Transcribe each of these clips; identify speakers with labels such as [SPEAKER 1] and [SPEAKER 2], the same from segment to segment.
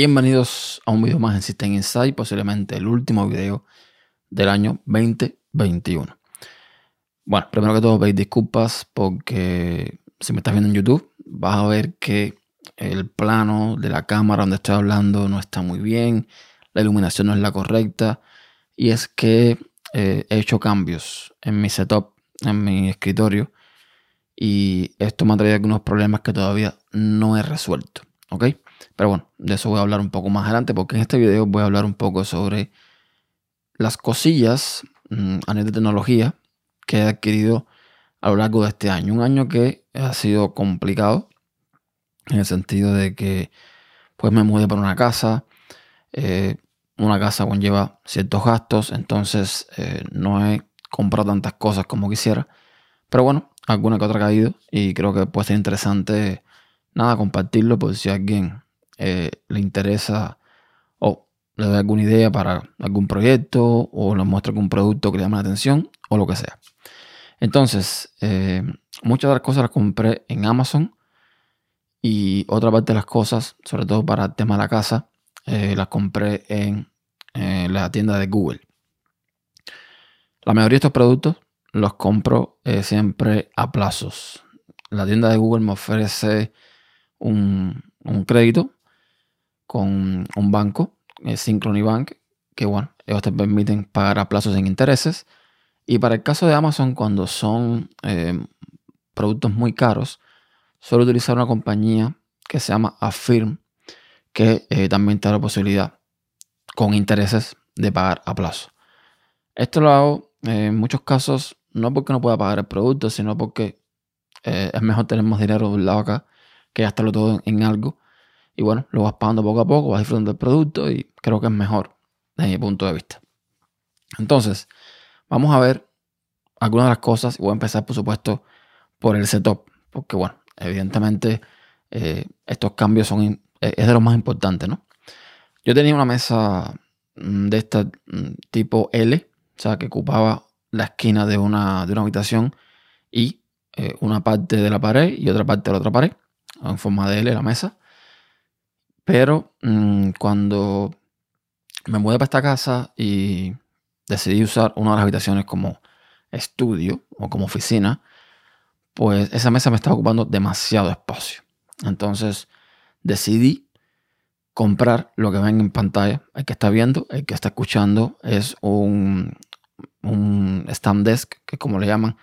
[SPEAKER 1] Bienvenidos a un video más en System Insight, posiblemente el último video del año 2021. Bueno, primero que todo, veis disculpas porque si me estás viendo en YouTube, vas a ver que el plano de la cámara donde estoy hablando no está muy bien, la iluminación no es la correcta, y es que eh, he hecho cambios en mi setup, en mi escritorio, y esto me ha traído algunos problemas que todavía no he resuelto, ¿ok? Pero bueno, de eso voy a hablar un poco más adelante porque en este video voy a hablar un poco sobre las cosillas mm, a nivel de tecnología que he adquirido a lo largo de este año. Un año que ha sido complicado en el sentido de que pues me mudé para una casa. Eh, una casa conlleva ciertos gastos, entonces eh, no he comprado tantas cosas como quisiera. Pero bueno, alguna que otra ha caído y creo que puede ser interesante nada compartirlo por si alguien eh, le interesa o le da alguna idea para algún proyecto o le muestra algún producto que le llame la atención o lo que sea. Entonces, eh, muchas de las cosas las compré en Amazon y otra parte de las cosas, sobre todo para el tema de la casa, eh, las compré en la tienda de Google. La mayoría de estos productos los compro siempre a plazos. La tienda de Google me ofrece un, un crédito con un banco, Synchrony Bank, que bueno, ellos te permiten pagar a plazos sin intereses. Y para el caso de Amazon, cuando son eh, productos muy caros, suelo utilizar una compañía que se llama Affirm, que eh, también te da la posibilidad con intereses de pagar a plazo. Esto lo hago eh, en muchos casos no porque no pueda pagar el producto, sino porque es mejor tener más dinero de un lado acá que gastarlo todo en algo y bueno, lo vas pagando poco a poco, vas disfrutando del producto y creo que es mejor desde mi punto de vista. Entonces, vamos a ver algunas de las cosas y voy a empezar, por supuesto, por el setup, porque bueno, evidentemente eh, estos cambios son eh, es de los más importantes, ¿no? Yo tenía una mesa mm, de este tipo L, o sea, que ocupaba la esquina de una, de una habitación y eh, una parte de la pared y otra parte de la otra pared, en forma de L la mesa. Pero mm, cuando me mudé para esta casa y decidí usar una de las habitaciones como estudio o como oficina, pues esa mesa me estaba ocupando demasiado espacio. Entonces decidí comprar lo que ven en pantalla. El que está viendo, el que está escuchando, es un, stand desk, que es como le llaman,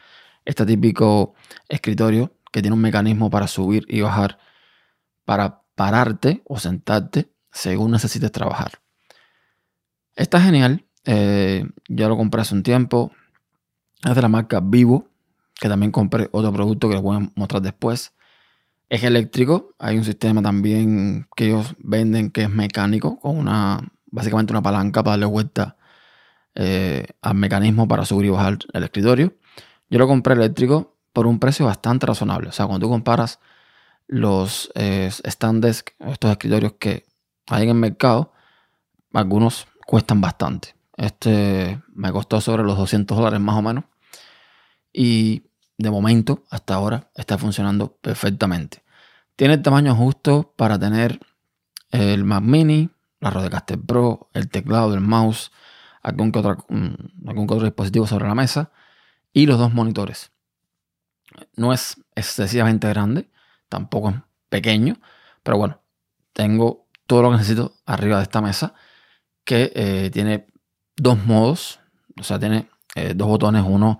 [SPEAKER 1] este típico escritorio que tiene un mecanismo para subir y bajar para pararte o sentarte según necesites trabajar. Está genial. Eh, ya lo compré hace un tiempo. Es de la marca Vivo, que también compré otro producto que les voy a mostrar después. Es eléctrico. Hay un sistema también que ellos venden que es mecánico, con una básicamente una palanca para darle vuelta eh, al mecanismo para subir y bajar el escritorio. Yo lo compré eléctrico por un precio bastante razonable. O sea, cuando tú comparas los eh, stand desk, estos escritorios que hay en el mercado, algunos cuestan bastante. Este me costó sobre los 200 dólares más o menos. Y de momento, hasta ahora, está funcionando perfectamente. Tiene el tamaño justo para tener el Mac Mini, la Rodecaster Pro, el teclado, el mouse, algún que, otro, mm, algún que otro dispositivo sobre la mesa y los dos monitores. No es excesivamente grande, tampoco es pequeño, pero bueno, tengo todo lo que necesito arriba de esta mesa que eh, tiene dos modos, o sea, tiene eh, dos botones, uno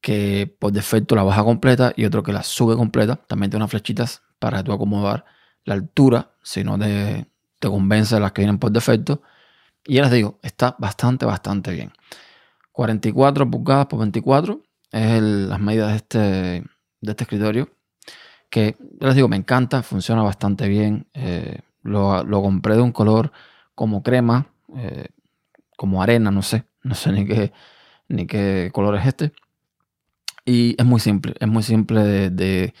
[SPEAKER 1] que por defecto la baja completa y otro que la sube completa. También tiene unas flechitas para tú acomodar la altura, si no te, te convence las que vienen por defecto. Y ya les digo, está bastante, bastante bien. 44 pulgadas por 24 es las medidas de este, de este escritorio que yo les digo, me encanta, funciona bastante bien. Eh, lo, compré de un color como crema, eh, como arena, no sé, no sé ni qué, ni qué color es este. Y es muy simple, es muy simple de,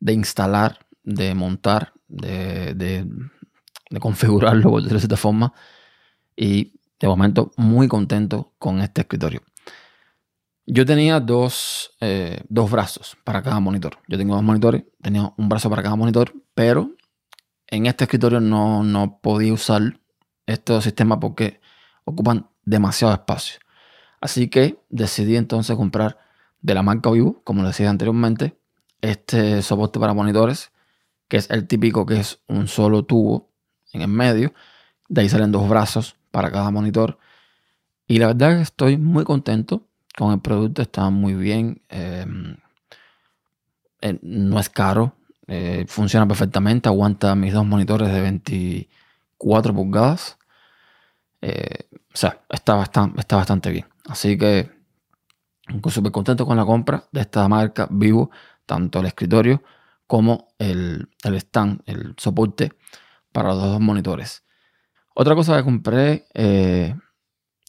[SPEAKER 1] instalar, de montar, de, de, configurarlo, por de esta forma. Y de momento muy contento con este escritorio. Yo tenía dos, eh, dos brazos para cada monitor. Yo tengo dos monitores, tenía un brazo para cada monitor, pero en este escritorio no, no podía usar estos sistemas porque ocupan demasiado espacio. Así que decidí entonces comprar de la marca Vivo, como decía anteriormente, este soporte para monitores, que es el típico que es un solo tubo en el medio. De ahí salen dos brazos para cada monitor. Y la verdad que estoy muy contento con el producto, está muy bien. Em, eh, no es caro, eh, funciona perfectamente, aguanta mis dos monitores de 24 pulgadas. Eh, o sea, está bastante, está bastante bien. Así que súper contento con la compra de esta marca Vivo, tanto el escritorio como el, stand, el soporte para los dos monitores. Otra cosa que compré, eh,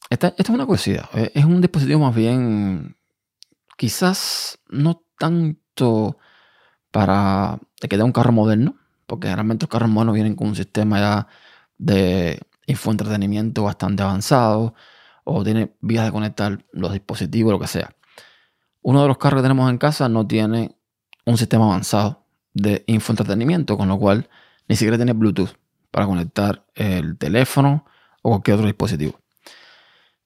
[SPEAKER 1] esta, es una curiosidad, eh, es un dispositivo más bien, quizás no tanto para que dé un carro moderno, porque generalmente los carros modernos vienen con un sistema ya de infoentretenimiento bastante avanzado o tiene vías de conectar los dispositivos, lo que sea. Uno de los carros que tenemos en casa no tiene un sistema avanzado de infoentretenimiento, con lo cual ni siquiera tiene Bluetooth para conectar el teléfono o cualquier otro dispositivo.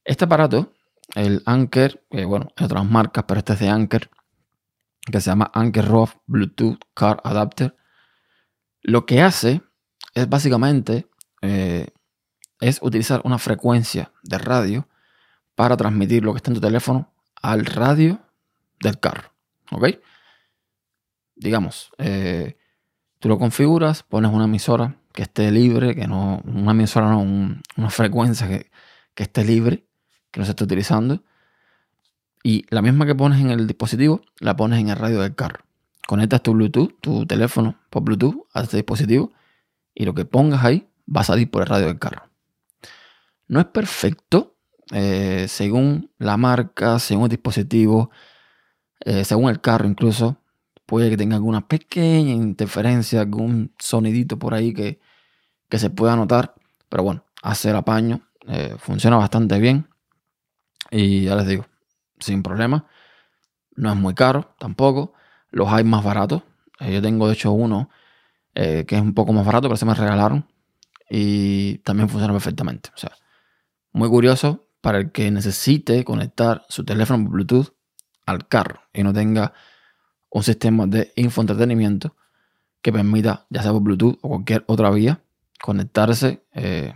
[SPEAKER 1] Este aparato, el Anker, bueno, hay otras marcas, pero este es de Anker, que se llama Anker Rough Bluetooth Car Adapter, lo que hace es básicamente eh, es utilizar una frecuencia de radio para transmitir lo que está en tu teléfono al radio del carro. ¿Ok? Digamos, eh, tú lo configuras, pones una emisora que esté libre, que no, una emisora no, una frecuencia que, que esté libre, que no se esté utilizando. Y la misma que pones en el dispositivo, la pones en el radio del carro. Conectas tu Bluetooth, tu teléfono por Bluetooth a este dispositivo y lo que pongas ahí va a salir por el radio del carro. No es perfecto, eh, según la marca, según el dispositivo, eh, según el carro incluso. Puede que tenga alguna pequeña interferencia, algún sonidito por ahí que, se pueda notar. Pero bueno, hace el apaño. Eh, funciona bastante bien. Y ya les digo, sin problema. No es muy caro tampoco. Los hay más baratos. yo tengo de hecho uno que es un poco más barato, pero se me regalaron. Y también funciona perfectamente. O sea, muy curioso para el que necesite conectar su teléfono por Bluetooth al carro y no tenga un sistema de infoentretenimiento que permita, ya sea por Bluetooth o cualquier otra vía, conectarse eh,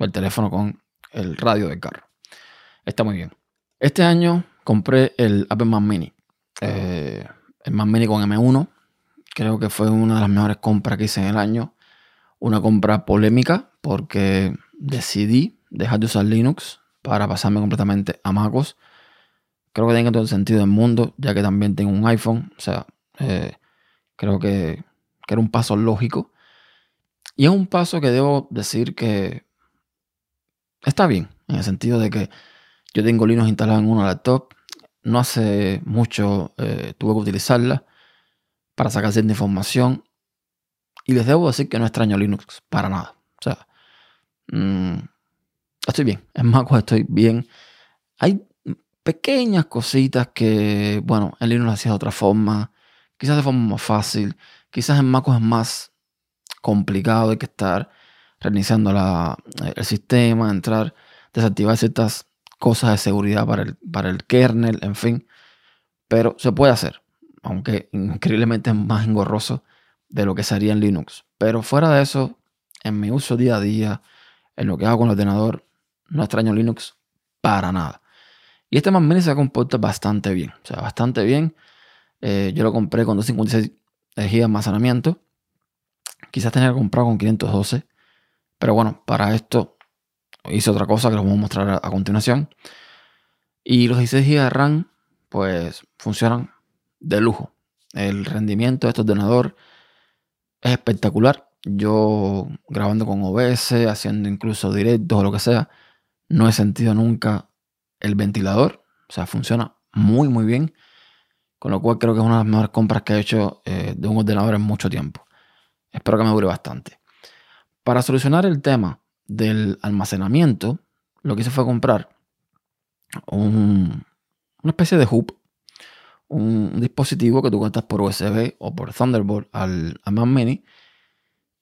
[SPEAKER 1] el teléfono con el radio del carro. Está muy bien. Este año compré el Apple Mac Mini. Eh, el Mac Mini con M1. Creo que fue una de las mejores compras que hice en el año. Una compra polémica porque decidí dejar de usar Linux para pasarme completamente a MacOS. Creo que tiene todo el sentido del mundo, ya que también tengo un iPhone. O sea, eh, creo que, que, era un paso lógico. Y es un paso que debo decir que está bien, en el sentido de que yo tengo Linux instalado en una laptop. No hace mucho eh, tuve que utilizarla para sacar cierta información. Y les debo decir que no extraño Linux para nada. O sea, mmm, estoy bien. En MacOS estoy bien. Hay pequeñas cositas que, bueno, en Linux lo hacía de otra forma. Quizás de forma más fácil. Quizás en MacOS es más complicado. Hay que estar reiniciando el sistema, entrar, desactivar ciertas cosas de seguridad para el, para el kernel, en fin. Pero se puede hacer. Aunque increíblemente es más engorroso de lo que sería en Linux. Pero fuera de eso, en mi uso día a día, en lo que hago con el ordenador, no extraño Linux para nada. Y este Mac Mini se comporta bastante bien. O sea, bastante bien. Eh, yo lo compré con 256 GB de almacenamiento. Quizás tenía que comprar con 512. Pero bueno, para esto hice otra cosa que les voy a mostrar a, continuación. Y los 16 GB de RAM, pues funcionan de lujo. El rendimiento de este ordenador es espectacular. Yo grabando con OBS, haciendo incluso directos o lo que sea, no he sentido nunca el ventilador. O sea, funciona muy, muy bien. Con lo cual creo que es una de las mejores compras que he hecho eh, de un ordenador en mucho tiempo. Espero que me dure bastante. Para solucionar el tema del almacenamiento, lo que hice fue comprar un, una especie de hub, un dispositivo que tú conectas por USB o por Thunderbolt al, al Mac Mini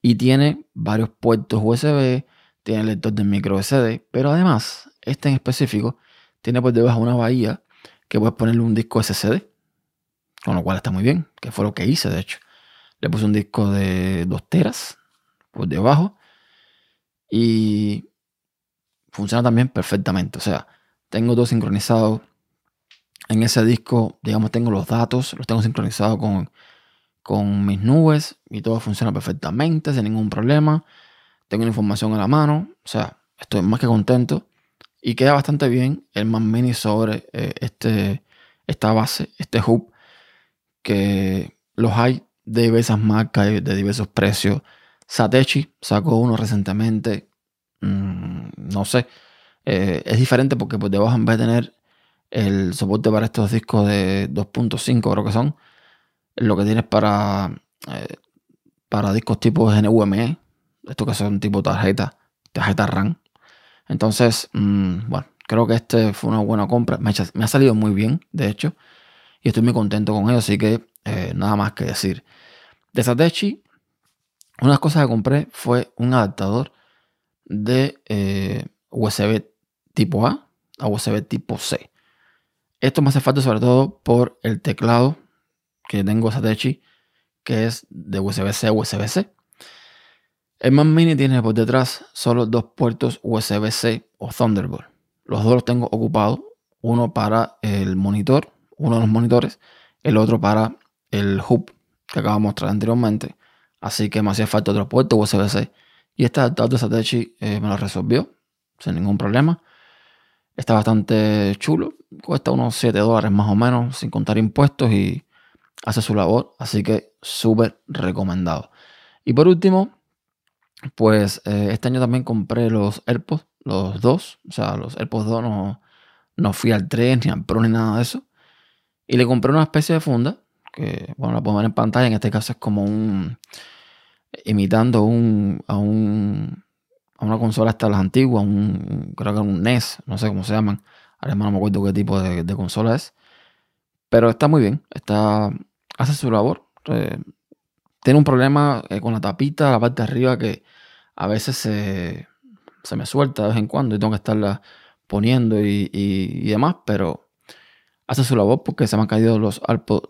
[SPEAKER 1] y tiene varios puertos USB, tiene lector de micro SD, pero además, este en específico tiene por debajo una bahía que puedes ponerle un disco SSD, con lo cual está muy bien, que fue lo que hice de hecho. Le puse un disco de 2 teras por debajo y funciona también perfectamente. O sea, tengo todo sincronizado en ese disco, digamos, tengo los datos, los tengo sincronizados con, con mis nubes y todo funciona perfectamente, sin ningún problema. Tengo la información a la mano, o sea, estoy más que contento y queda bastante bien el Mac Mini sobre eh, este, esta base, este hub, que los hay de diversas marcas, de diversos precios. Satechi sacó uno recientemente, mm, no sé, eh, es diferente porque por debajo en vez de tener el soporte para estos discos de 2.5 creo que son, lo que tienes para, eh, para discos tipo NVMe, estos que son tipo tarjeta, tarjeta RAM. Entonces, mm, bueno, creo que este fue una buena compra. Me ha, salido muy bien, de hecho, y estoy muy contento con ello, así que eh, nada más que decir. De Satechi, una de las cosas que compré fue un adaptador de USB tipo A a USB tipo C. Esto me hace falta sobre todo por el teclado que tengo Satechi, que es de USB-C a USB-C. El Mac Mini tiene por detrás solo dos puertos USB-C o Thunderbolt. Los dos los tengo ocupados, uno para el monitor, uno de los monitores, el otro para el hub que acabo de mostrar anteriormente. Así que me hacía falta otro puerto USB-C. Y este adaptador de Satechi eh, me lo resolvió sin ningún problema. Está bastante chulo. Cuesta unos 7 dólares más o menos, sin contar impuestos y hace su labor. Así que súper recomendado. Y por último, pues eh, este año también compré los AirPods, los dos. O sea, los AirPods 2 no, no fui al tren ni al Pro ni nada de eso. Y le compré una especie de funda, que bueno, la puedo ver en pantalla. En este caso es como un. imitando un, a un a una consola hasta las antiguas, un, creo que un NES, no sé cómo se llaman. Ahora no me acuerdo qué tipo de, consola es. Pero está muy bien, está, hace su labor. Eh, tiene un problema eh, con la tapita, la parte de arriba, que a veces se, me suelta de vez en cuando y tengo que estarla poniendo y, demás, pero hace su labor porque se me han caído los,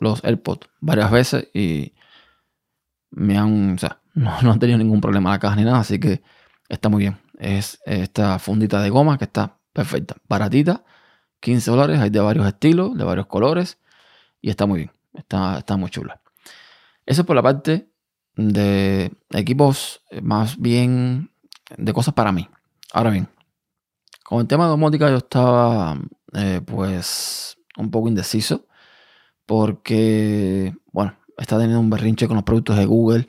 [SPEAKER 1] los AirPods varias veces y me han, o sea, no, no han tenido ningún problema la caja ni nada, así que Está muy bien. Es esta fundita de goma que está perfecta. Baratita. 15 dólares. Hay de varios estilos, de varios colores. Y está muy bien. Está, está muy chula. Eso por la parte de equipos más bien de cosas para mí. Ahora bien, con el tema de domótica yo estaba eh, pues un poco indeciso porque, bueno, está teniendo un berrinche con los productos de Google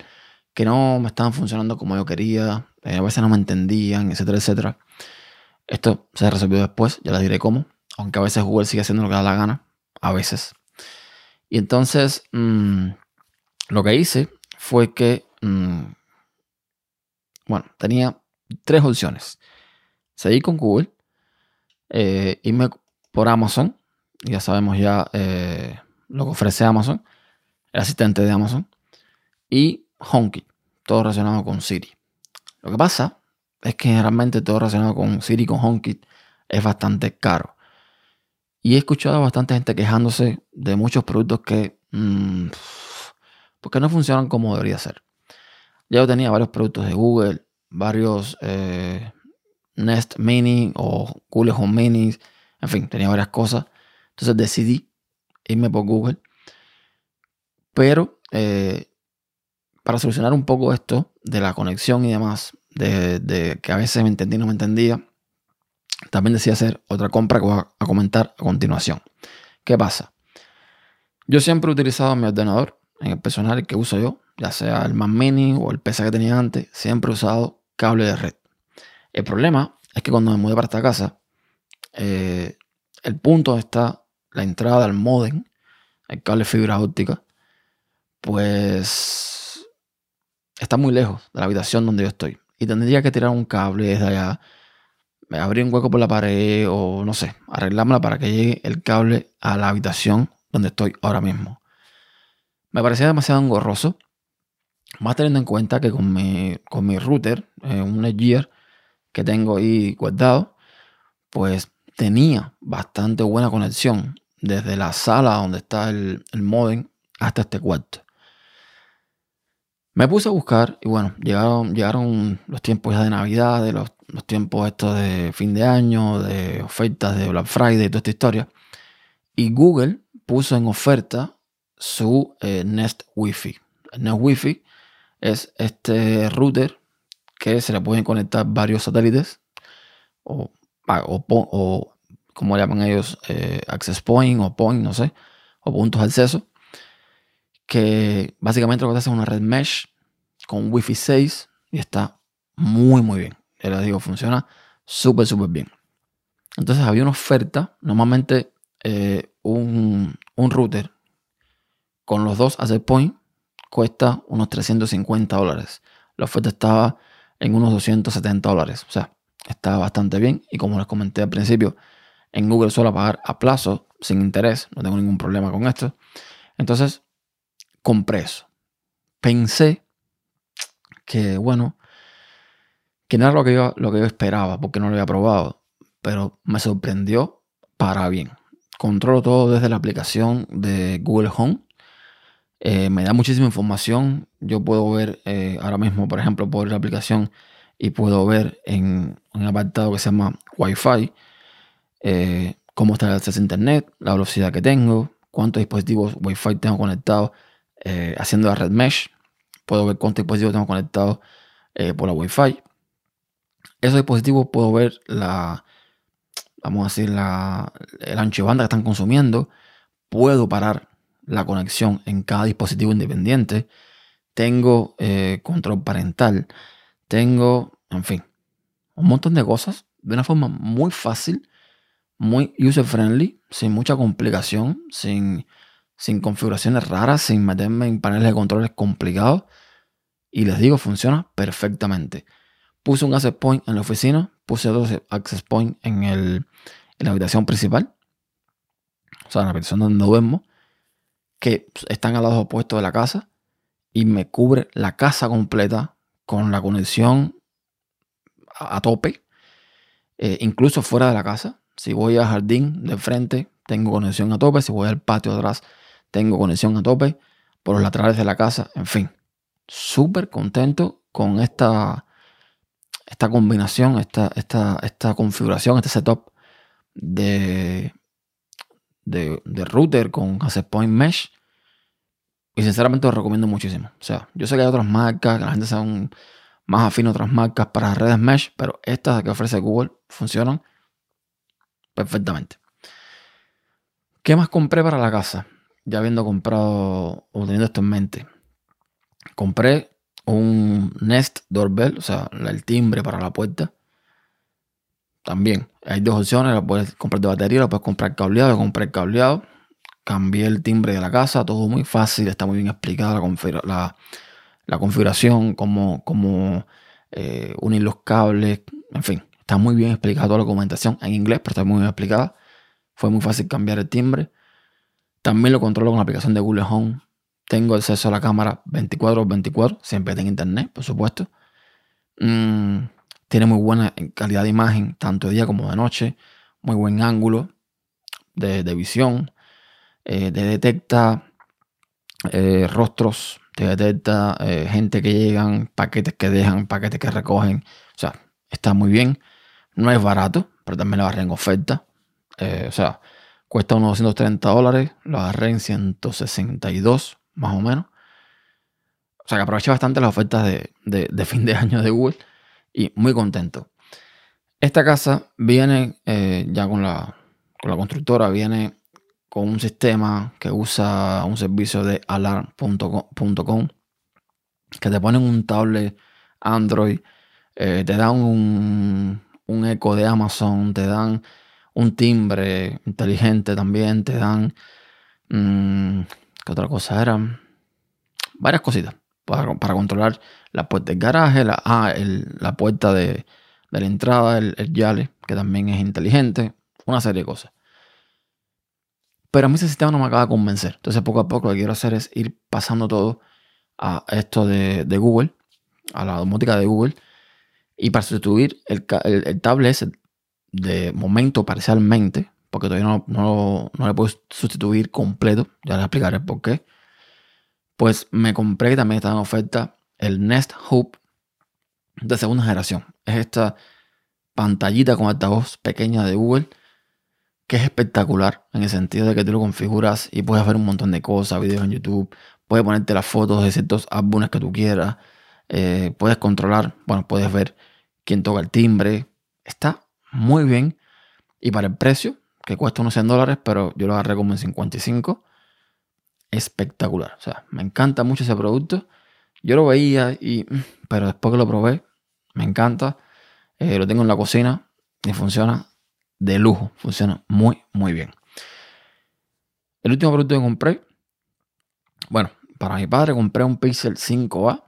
[SPEAKER 1] que no me estaban funcionando como yo quería. Eh, a veces no me entendían, etcétera, etcétera. Esto se resolvió después, ya les diré cómo. Aunque a veces Google sigue haciendo lo que da la gana, a veces. Y entonces, mm, lo que hice fue que, mm, bueno, tenía tres opciones. Seguir con Google, eh, irme por Amazon, ya sabemos ya eh, lo que ofrece Amazon, el asistente de Amazon, y HomeKit, todo relacionado con Siri. Lo que pasa es que generalmente todo relacionado con Siri y con HomeKit es bastante caro. Y he escuchado a bastante gente quejándose de muchos productos que, mm, porque no funcionan como debería ser. Ya yo tenía varios productos de Google, varios eh, Nest Mini o Google Home Minis, en fin, tenía varias cosas. Entonces decidí irme por Google. Pero eh, para solucionar un poco esto de la conexión y demás, de, que a veces me entendía y no me entendía, también decidí hacer otra compra que voy a, comentar a continuación. ¿Qué pasa? Yo siempre he utilizado mi ordenador en el personal que uso yo, ya sea el Mac Mini o el PC que tenía antes, siempre he usado cable de red. El problema es que cuando me mudé para esta casa, eh, el punto está la entrada al modem, el cable fibra óptica, pues está muy lejos de la habitación donde yo estoy. Y tendría que tirar un cable desde allá. abrir un hueco por la pared o no sé, arreglármela para que llegue el cable a la habitación donde estoy ahora mismo. Me parecía demasiado engorroso, más teniendo en cuenta que con mi, con mi router, eh, un Netgear que tengo ahí guardado, pues tenía bastante buena conexión desde la sala donde está el, el modem hasta este cuarto. Me puse a buscar y bueno, llegaron, llegaron los tiempos ya de Navidad, de los, tiempos estos de fin de año, de ofertas de Black Friday y toda esta historia. Y Google puso en oferta su eh, Nest Wi-Fi. El Nest Wi-Fi es este router que se le pueden conectar varios satélites o, o, como llaman ellos, eh, access point o point, no sé, o puntos de acceso que básicamente lo que hace es una red mesh con Wi-Fi 6 y está muy, muy bien. Ya les digo, funciona súper, súper bien. Entonces había una oferta, normalmente eh, un, router con los dos access point cuesta unos 350 dólares. La oferta estaba en unos 270 dólares. O sea, está bastante bien. Y como les comenté al principio, en Google suelo pagar a plazo, sin interés. No tengo ningún problema con esto. Entonces, compré eso. Pensé que, bueno, que no era lo que yo, lo que yo esperaba, porque no lo había probado, pero me sorprendió para bien. Controlo todo desde la aplicación de Google Home. Eh, me da muchísima información. Yo puedo ver eh, ahora mismo, por ejemplo, puedo la aplicación y puedo ver en un apartado que se llama Wi-Fi eh, cómo está el acceso a Internet, la velocidad que tengo, cuántos dispositivos Wi-Fi tengo conectados haciendo la red mesh. Puedo ver cuántos dispositivos tengo conectados por la Wi-Fi. Esos dispositivos puedo ver la, vamos a decir, la, el ancho de banda que están consumiendo. Puedo parar la conexión en cada dispositivo independiente. Tengo eh, control parental. Tengo, en fin, un montón de cosas de una forma muy fácil, muy user friendly, sin mucha complicación, sin sin configuraciones raras, sin meterme en paneles de controles complicados. Y les digo, funciona perfectamente. Puse un access point en la oficina, puse dos access point en, en la habitación principal, o sea, en la habitación donde duermo, que están al lado opuesto de la casa y me cubre la casa completa con la conexión a, tope, eh, incluso fuera de la casa. Si voy al jardín de frente, tengo conexión a tope. Si voy al patio atrás, tengo conexión a tope por los laterales de la casa, en fin, súper contento con esta, esta combinación, esta, esta, esta configuración, este setup de, de, router con access point mesh. Y sinceramente lo recomiendo muchísimo. O sea, yo sé que hay otras marcas, que la gente son más afín a otras marcas para redes mesh, pero estas que ofrece Google funcionan perfectamente. ¿Qué más compré para la casa? ya habiendo comprado o teniendo esto en mente, compré un Nest Doorbell, o sea, el timbre para la puerta. También hay dos opciones, la puedes comprar de batería, la puedes comprar cableado, yo compré cableado. Cambié el timbre de la casa, todo muy fácil, está muy bien explicada la, configuración, cómo, cómo eh, unir los cables, en fin, está muy bien explicada toda la documentación en inglés, pero está muy bien explicada. Fue muy fácil cambiar el timbre. También lo controlo con la aplicación de Google Home. Tengo acceso a la cámara 24x24, siempre tengo internet, por supuesto. Mm, tiene muy buena calidad de imagen, tanto de día como de noche. Muy buen ángulo de, visión. Eh, te detecta eh, rostros, te detecta eh, gente que llegan, paquetes que dejan, paquetes que recogen. O sea, está muy bien. No es barato, pero también lo agarré en oferta. o sea, Cuesta unos 230 dólares. Lo agarré en 162, más o menos. O sea que aproveché bastante las ofertas de, fin de año de Google. Y muy contento. Esta casa viene eh, ya con la, con la constructora, viene con un sistema que usa un servicio de alarm.com que te ponen un tablet Android, eh, te dan un, un eco de Amazon, te dan un timbre inteligente también, te dan... Mm, ¿Qué otra cosa era? Varias cositas para, controlar la puerta del garaje, la, ah, la puerta de, la entrada, el, el, Yale, que también es inteligente, una serie de cosas. Pero a mí ese sistema no me acaba de convencer. Entonces poco a poco lo que quiero hacer es ir pasando todo a esto de, Google, a la domótica de Google, y para sustituir el, el, tablet de momento parcialmente, porque todavía no, no, no le puedo sustituir completo, ya les explicaré por qué. Pues me compré, también está en oferta, el Nest Hub de segunda generación. Es esta pantallita con altavoz pequeña de Google que es espectacular en el sentido de que tú lo configuras y puedes ver un montón de cosas, videos en YouTube, puedes ponerte las fotos de ciertos álbumes que tú quieras, eh, puedes controlar, bueno, puedes ver quién toca el timbre. Está muy bien y para el precio, que cuesta unos 100 dólares, pero yo lo agarré como en 55, espectacular. O sea, me encanta mucho ese producto. Yo lo veía y, mm, pero después que lo probé, me encanta. Eh, lo tengo en la cocina y funciona de lujo. Funciona muy, muy bien. El último producto que compré, bueno, para mi padre compré un Pixel 5A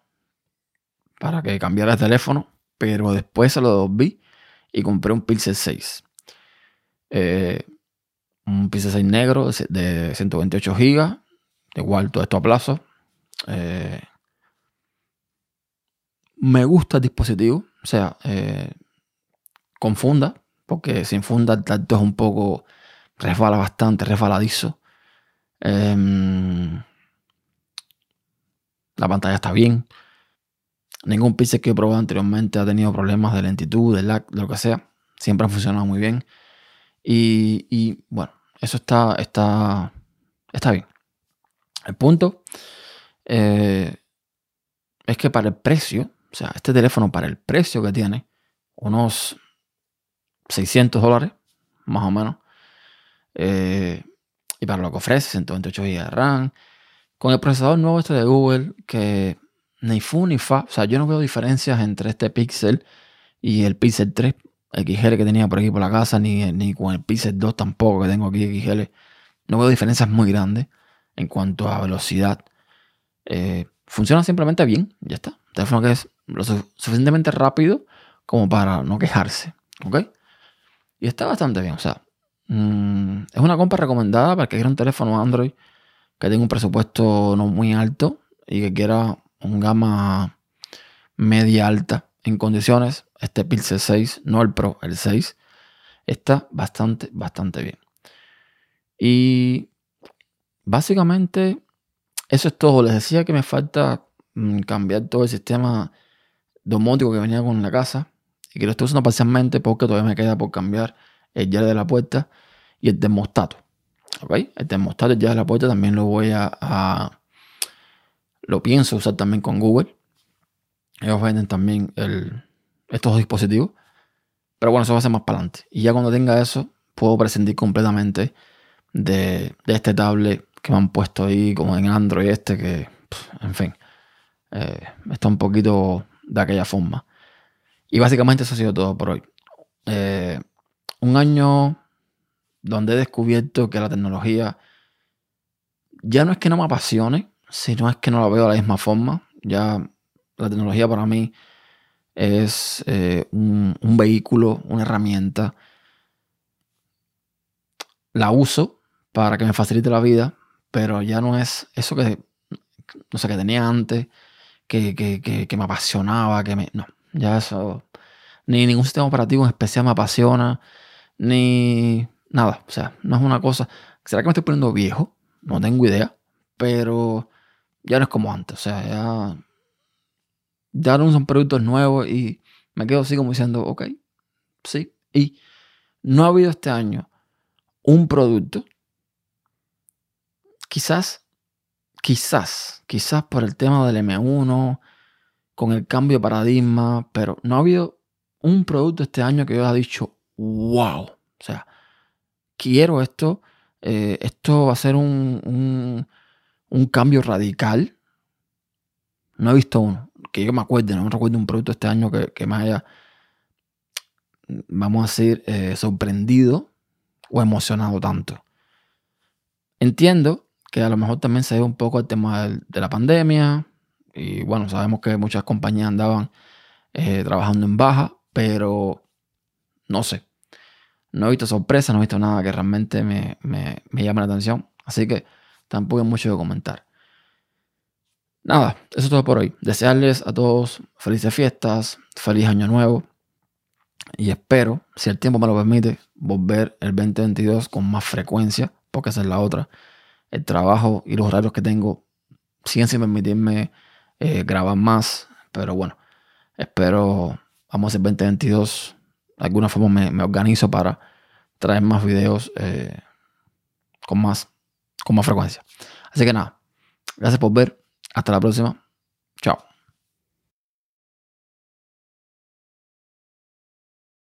[SPEAKER 1] para que cambiara el teléfono, pero después se lo devolví y compré un Pixel 6. Eh, un Pixel 6 negro de 128 GB, igual todo esto a plazo. Eh, me gusta el dispositivo, o sea, eh, con funda, porque sin funda el tacto es un poco, resbala bastante, resbaladizo. Em, la pantalla está bien. Ningún pixel que he probado anteriormente ha tenido problemas de lentitud, de lag, de lo que sea. Siempre ha funcionado muy bien. Y, bueno, eso está, está, está bien. El punto eh, es que para el precio, o sea, este teléfono para el precio que tiene, unos 600 dólares, más o menos. Eh, y para lo que ofrece, 128 GB de RAM. Con el procesador nuevo este de Google, que ni fu ni fa. O sea, yo no veo diferencias entre este Pixel y el Pixel 3 XL que tenía por aquí por la casa, ni, ni con el Pixel 2 tampoco que tengo aquí XL. No veo diferencias muy grandes en cuanto a velocidad. Eh, funciona simplemente bien, ya está. Un teléfono que es lo suficientemente rápido como para no quejarse. ¿Ok? Y está bastante bien. O sea, mm, es una compra recomendada para que quiera un teléfono Android que tenga un presupuesto no muy alto y que quiera un gama media alta en condiciones. Este Pixel 6, no el Pro, el 6, está bastante, bastante bien. Y básicamente eso es todo. Les decía que me falta mm, cambiar todo el sistema domótico que venía con la casa y que lo estoy usando parcialmente porque todavía me queda por cambiar el llave de la puerta y el termostato. ¿Ok? El termostato el llave de la puerta también lo voy a, Lo pienso usar también con Google. Ellos venden también estos dispositivos. Pero bueno, eso va a ser más para adelante. Y ya cuando tenga eso, puedo prescindir completamente de, este tablet que me han puesto ahí, como en Android este, que, en fin, eh, está un poquito de aquella forma. Y básicamente eso ha sido todo por hoy. Eh, un año donde he descubierto que la tecnología ya no es que no me apasione, sino es que no la veo de la misma forma. Ya la tecnología para mí es eh, un, vehículo, una herramienta. La uso para que me facilite la vida, pero ya no es eso que, no sé, que tenía antes, que, que me apasionaba, que me... No, ya eso. Ni ningún sistema operativo en especial me apasiona. Ni nada. O sea, no es una cosa. ¿Será que me estoy poniendo viejo? No tengo idea. Pero ya no es como antes. O sea, ya. Ya no son productos nuevos y me quedo así como diciendo, ok, sí. Y no ha habido este año un producto. Quizás, quizás, quizás por el tema del M1, con el cambio de paradigma, pero no ha habido un producto este año que yo haya dicho, wow, o sea, quiero esto, eh, esto va a ser un, un, cambio radical. No he visto uno, que yo me acuerde, no me recuerdo un producto este año que, me haya, vamos a decir, eh, sorprendido o emocionado tanto. Entiendo que a lo mejor también se ve un poco el tema de la pandemia, y bueno, sabemos que muchas compañías andaban eh, trabajando en baja, pero no sé. no he visto sorpresas, no he visto nada que realmente me, me, me llame la atención. Así que tampoco hay mucho que comentar. Nada, eso es todo por hoy. Desearles a todos felices fiestas, feliz año nuevo. Y espero, si el tiempo me lo permite, volver el 2022 con más frecuencia, porque esa es la otra. El trabajo y los horarios que tengo siguen sin permitirme eh, grabar más, pero bueno, espero, vamos el 2022, de alguna forma me, organizo para traer más videos eh, con, más, con más frecuencia. Así que nada, gracias por ver, hasta la próxima